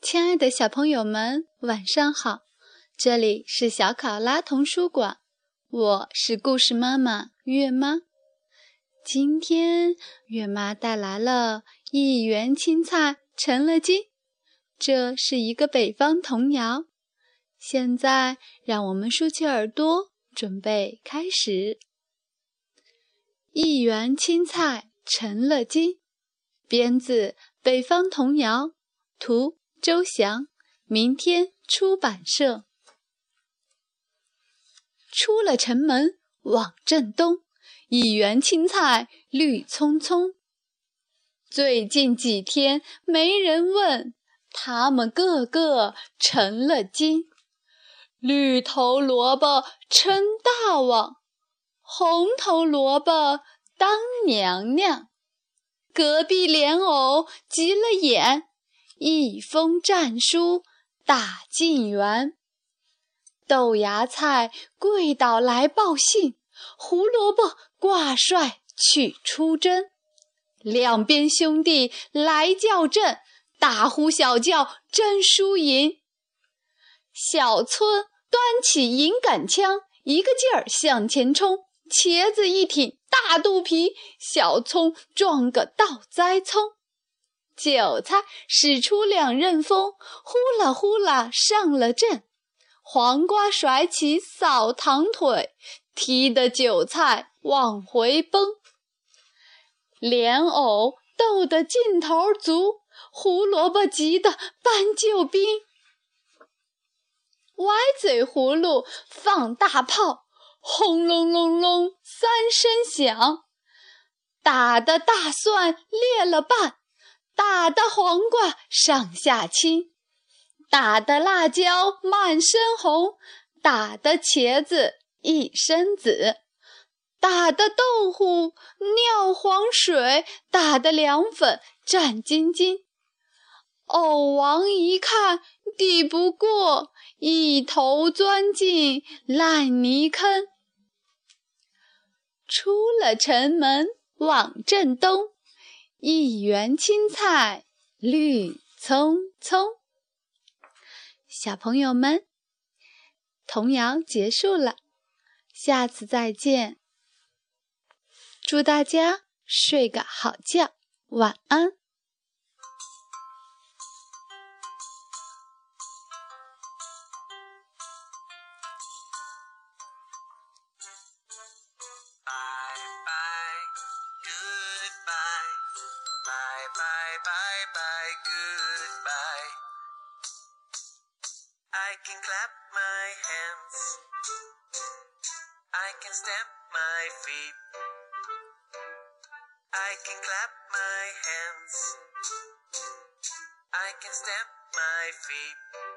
亲爱的小朋友们晚上好。这里是小考拉童书馆我是故事妈妈月妈。今天月妈带来了一园青菜成了精，这是一个北方童谣。现在让我们竖起耳朵，准备开始。一园青菜成了精，编自《北方童谣》，图周翔，明天出版社。出了城门往正东。一园青菜绿葱葱，最近几天没人问，他们个个成了精。绿头萝卜称大王，红头萝卜当娘娘。隔壁莲藕急了眼，一封战书打进园。豆芽菜跪倒来报信，胡萝卜。挂帅去出征，两边兄弟来叫阵，大呼小叫争输赢。小村端起银杆枪，一个劲儿向前冲。茄子一挺大肚皮，小葱撞个倒栽葱。韭菜使出两刃锋，呼啦呼啦上了阵。黄瓜甩起扫堂腿，踢得韭菜。往回奔，莲藕斗得劲头足，胡萝卜急得搬救兵。歪嘴葫芦放大炮，轰隆隆隆三声响，打得大蒜裂了半，打得黄瓜上下青，打得辣椒满身红，打得茄子一身紫。打的豆腐尿黄水，打的凉粉战兢兢。藕王一看抵不过，一头钻进烂泥坑。出了城门往正东，一园青菜绿葱葱。小朋友们，童谣结束了，下次再见。祝大家睡个好觉，晚安。I can stamp my feet. I can clap my hands. I can stamp my feet.